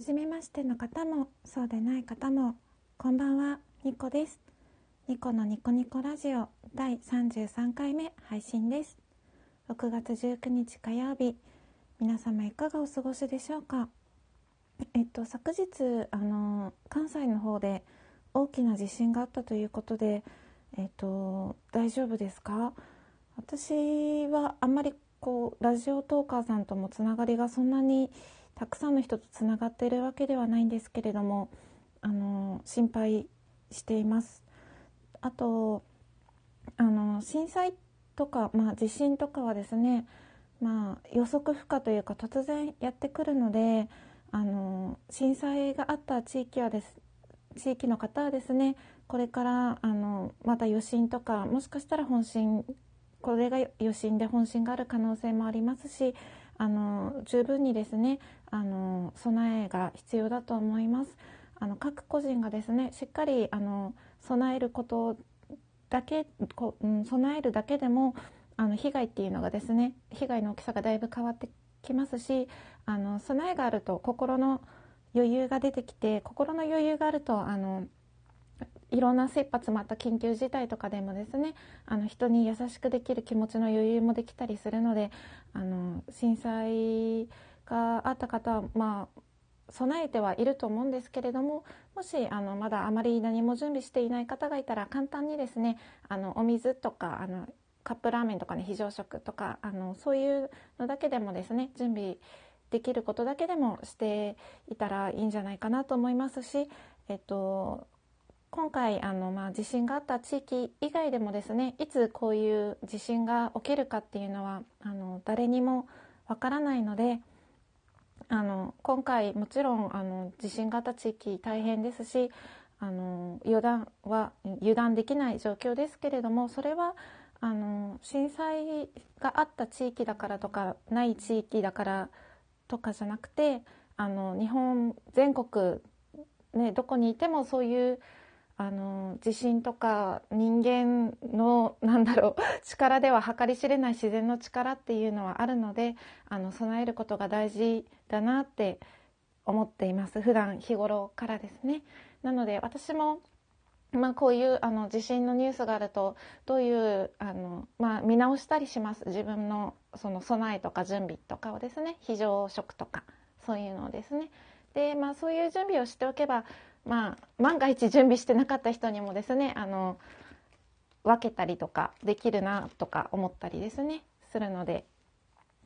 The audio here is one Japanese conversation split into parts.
初めましての方もそうでない方もこんばんは。ニコです。ニコのニコニコラジオ第33回目配信です。6月19日火曜日。皆様いかがお過ごしでしょうか？えっと昨日あの関西の方で大きな地震があったということでえっと大丈夫ですか？私はあんまりこうラジオトーカーさんともつながりがそんなにたくさんの人とつながっているわけではないんですけれどもあの心配しています。あとあの震災とか、まあ、地震とかはですね、まあ、予測不可というか突然やってくるのであの震災があった地域はです地域の方はですねこれからあのまた余震とかもしかしたら本震これが余震で本震がある可能性もありますしあの十分にですねあの備えが必要だと思います。あの各個人がですねしっかりあの備えることだけこ、うん、備えるだけでもあの被害っていうのがですね被害の大きさがだいぶ変わってきますしあの備えがあると心の余裕が出てきて心の余裕があるとあのいろんな切羽詰まった緊急事態とかでもですねあの人に優しくできる気持ちの余裕もできたりするのであの震災があった方はまあ備えてはいると思うんですけれどももしあのまだあまり何も準備していない方がいたら簡単にですねあのお水とかあのカップラーメンとかね非常食とかあのそういうのだけでもですね準備できることだけでもしていたらいいんじゃないかなと思いますし、えっと、今回あの、まあ、地震があった地域以外でもですねいつこういう地震が起きるかっていうのはあの誰にもわからないのであの今回もちろんあの地震があった地域大変ですしあの油断は油断できない状況ですけれどもそれはあの震災があった地域だからとかない地域だからとかじゃなくてあの日本全国、ね、どこにいてもそういうあの地震とか人間のなんだろう 力では計り知れない自然の力っていうのはあるのであの備えることが大事だなって思っています。普段日頃からですね。なので私もまあ、こういうあの地震のニュースがあるとどういうあの、まあ、見直したりします？自分のその備えとか準備とかをですね。非常食とかそういうのをですね。で、まあ、そういう準備をしておけばまあ、万が一準備してなかった人にもですねあの分けたりとかできるなとか思ったりですねするので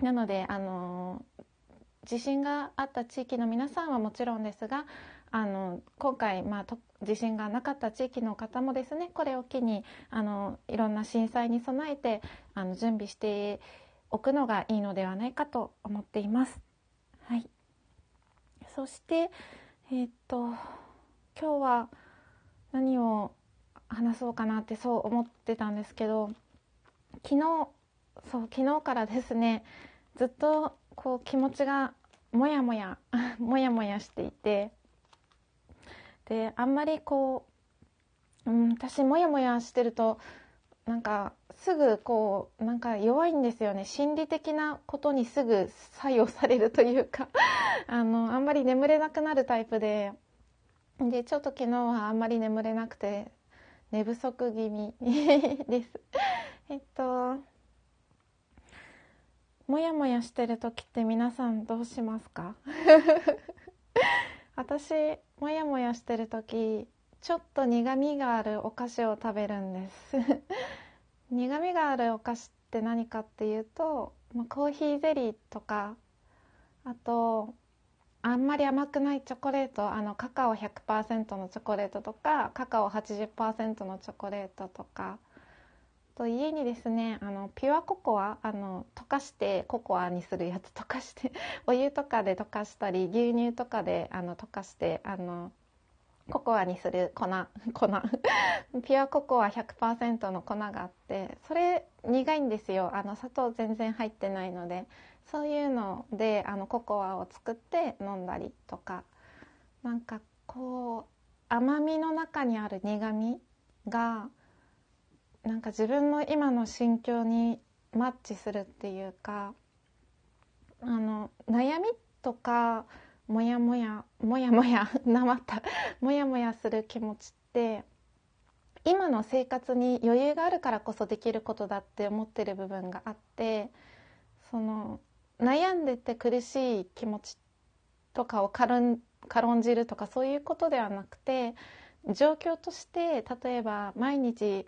なのであの地震があった地域の皆さんはもちろんですがあの今回、まあ、地震がなかった地域の方もですねこれを機にあのいろんな震災に備えてあの準備しておくのがいいのではないかと思っています。はい、そしてえー、っと今日は何を話そうかなってそう思ってたんですけど昨日そう昨日からですねずっとこう気持ちがもやもや もやもやしていてであんまりこう、うん、私もやもやしてるとなんかすぐこうなんか弱いんですよね。心理的なことにすぐ作用されるというか あのあんまり眠れなくなるタイプででちょっと昨日はあんまり眠れなくて寝不足気味 です。えっともやもやしてる時って皆さんどうしますか？私もやもやしてる時ちょっと苦みがあるお菓子を食べるんです。苦みがあるお菓子って何かっていうと、まあコーヒーゼリーとかあとあんまり甘くないチョコレートあのカカオ100%のチョコレートとかカカオ80%のチョコレートとか。と家にですねあのピュアココアあの溶かしてココアにするやつ溶かして お湯とかで溶かしたり牛乳とかであの溶かしてあのココアにする粉 粉。ピュアココア100%の粉があってそれ苦いんですよ。あの砂糖全然入ってないので。そういうのであのココアを作って飲んだりとかなんかこう甘みの中にある苦みがなんか自分の今の心境にマッチするっていうかあの悩みとかもやもやもやもやなまったもやもやする気持ちって今の生活に余裕があるからこそできることだって思ってる部分があってその悩んでて苦しい気持ちとかを軽ん軽んじるとかそういうことではなくて状況として例えば毎日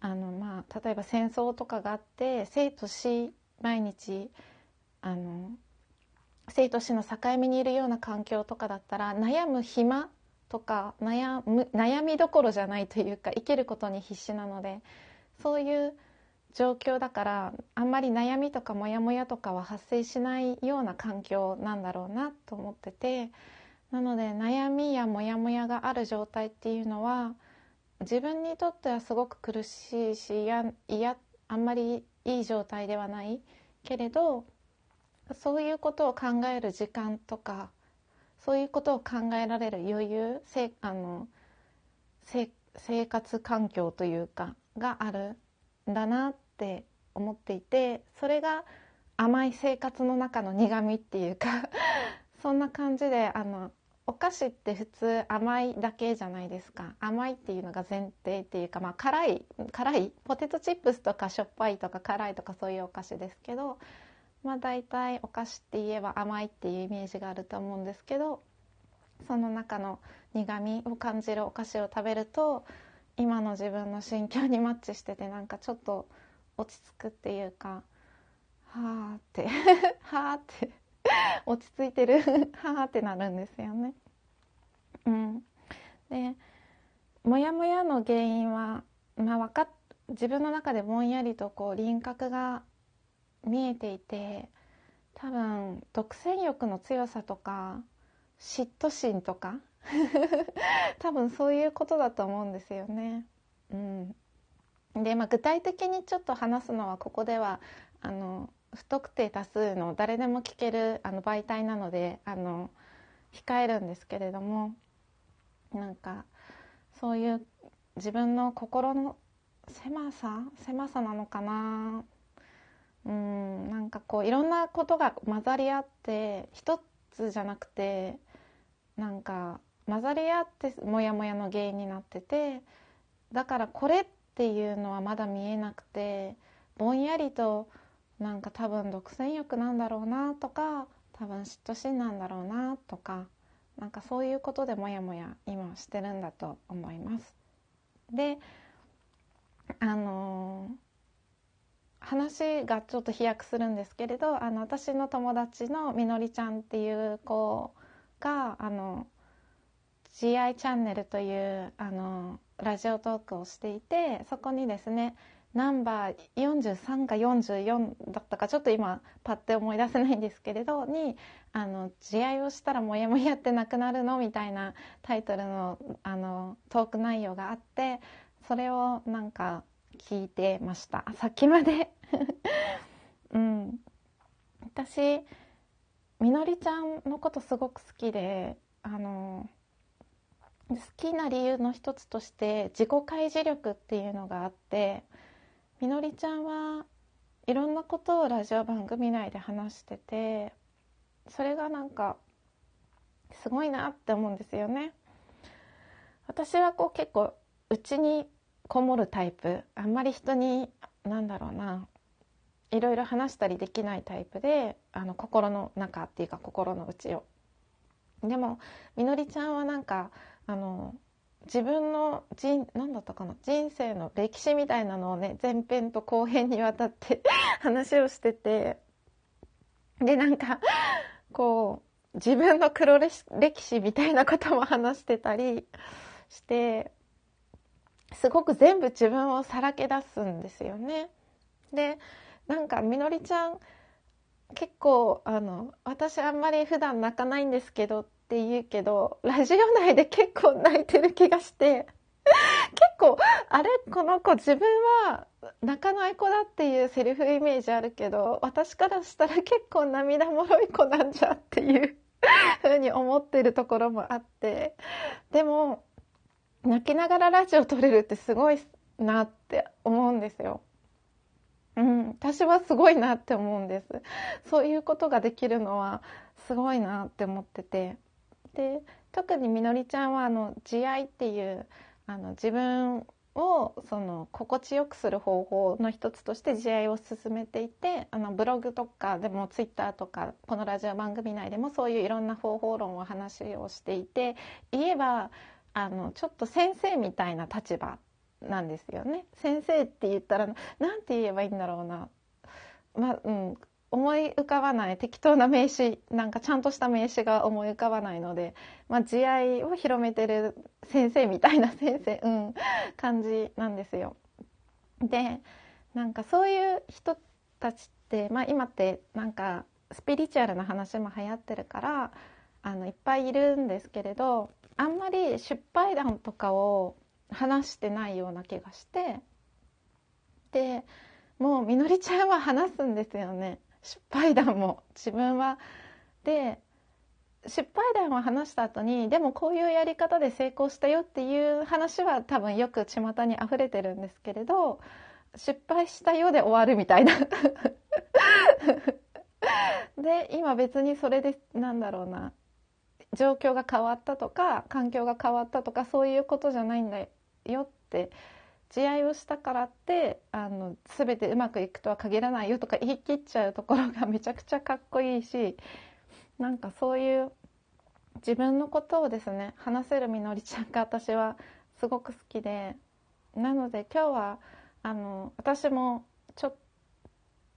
あの、まあ、例えば戦争とかがあって生と死毎日あの生と死の境目にいるような環境とかだったら悩む暇とか悩む悩みどころじゃないというか生きることに必死なのでそういう状況だからあんまり悩みとかモヤモヤとかは発生しないような環境なんだろうなと思っててなので悩みやモヤモヤがある状態っていうのは自分にとってはすごく苦しいしいやあんまりいい状態ではない。けれどそういうことを考える時間とかそういうことを考えられる余裕せあの生活環境というかがあるんだなっって思っていてそれが甘い生活の中の苦みっていうか そんな感じであのお菓子って普通甘いだけじゃないですか。甘いっていうのが前提っていうか、まあ、辛い辛いポテトチップスとかしょっぱいとか辛いとかそういうお菓子ですけどまあ大体お菓子って言えば甘いっていうイメージがあると思うんですけどその中の苦みを感じるお菓子を食べると今の自分の心境にマッチしててなんかちょっと落ち着くっていうかはあって はあって落ち着いてる はあってなるんですよね。うん、でモヤモヤの原因は、まあ、分か自分の中でぼんやりとこう輪郭が見えていて多分独占欲の強さとか嫉妬心とか 多分そういうことだと思うんですよね。うん、で、まあ、具体的にちょっと話すのはここではあの不特定多数の誰でも聞けるあの媒体なのであの控えるんですけれどもなんかそういう自分の心の狭さ狭さなのかな。うんなんかこういろんなことが混ざり合って一つじゃなくてなんか混ざり合ってモヤモヤの原因になっててだからこれってっていうのはまだ見えなくてぼんやりとなんか多分独占欲なんだろうなとか多分嫉妬心なんだろうなとかなんかそういうことでモヤモヤ今してるんだと思います。であのー話がちょっと飛躍するんですけれどあの私の友達のみのりちゃんっていう子があの GI チャンネルというあのラジオトークをしていてそこにですねナンバー43か44だったかちょっと今パッて思い出せないんですけれどに「あの慈愛をしたらモヤモヤってなくなるの?」みたいなタイトルのあのトーク内容があってそれをなんか聞いてました。さっきまで。うん。私みのりちゃんのことすごく好きであの好きな理由の一つとして自己開示力っていうのがあってみのりちゃんはいろんなことをラジオ番組内で話しててそれがなんかすごいなって思うんですよね。私はこう結構うちにこもるタイプあんまり人に何だろうないろいろ話したりできないタイプであの心の中っていうか心の内を。でもみのりちゃんはなんかあの自分の人何だったかな人生の歴史みたいなのをね前編と後編にわたって 話をしててでなんかこう自分の黒歴史みたいなことも話してたり してすごく全部自分をさらけ出すんですよね。でなんかみのりちゃん結構あの私あんまり普段泣かないんですけどって言うけどラジオ内で結構泣いてる気がして 結構あれこの子自分は泣かない子だっていうセリフイメージあるけど私からしたら結構涙もろい子なんじゃっていう ふうに思ってるところもあってでも泣きながらラジオ撮れるってすごいなって思うんですよ。うん、私はすごいなって思うんです。そういうことができるのはすごいなって思っててで特にみのりちゃんはあの慈愛っていうあの自分をその心地よくする方法の一つとして慈愛を進めていてあのブログとかでもツイッターとかこのラジオ番組内でもそういういろんな方法論を話をしていて言えばあのちょっと先生みたいな立場なんですよね。先生って言ったら何て言えばいいんだろうな。まあ、うん、思い浮かばない適当な名詞なんかちゃんとした名詞が思い浮かばないので、まあ、慈愛を広めてる先生みたいな先生、うん、感じなんですよ。でなんかそういう人たちって、まあ、今ってなんかスピリチュアルな話も流行ってるからあのいっぱいいるんですけれどあんまり失敗談とかを話してないような気がしてでもうみのりちゃんは話すんですよね。失敗談も。自分は。で失敗談を話した後にでもこういうやり方で成功したよっていう話は多分よく巷に溢れてるんですけれど失敗したようで終わるみたいな。で今別にそれでなんだろうな。状況が変わったとか環境が変わったとかそういうことじゃないんだよって慈愛をしたからってあの全てうまくいくとは限らないよとか言い切っちゃうところが めちゃくちゃかっこいいしなんかそういう自分のことをですね話せるみのりちゃんが私はすごく好きでなので今日はあの私もちょっ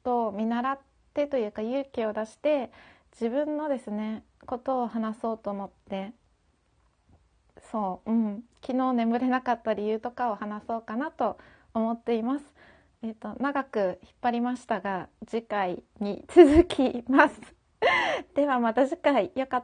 と見習ってというか勇気を出して自分のですねことを話そうと思ってそう、うん、昨日眠れなかった理由とかを話そうかなと思っています。えーと、長く引っ張りましたが次回に続きます。ではまた次回よかった